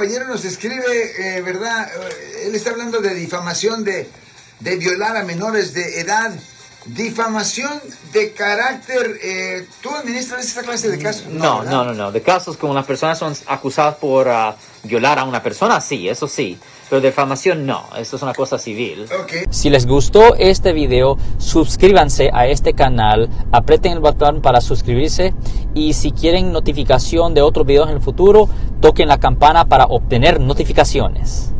caballero nos escribe, eh, ¿verdad? Eh, Él está hablando de difamación, de, de violar a menores de edad. Difamación de carácter. eh, ¿Tú administras esta clase de casos? No, ¿verdad? no, no, no. De casos como las personas son acusadas por ah, violar a una persona, sí, eso sí. Pero difamación no, eso es una cosa civil. Ok. Si les gustó este video, suscríbanse a este canal, aprieten el botón para suscribirse y si quieren notificación de otros videos en el futuro, toquen la campana para obtener notificaciones.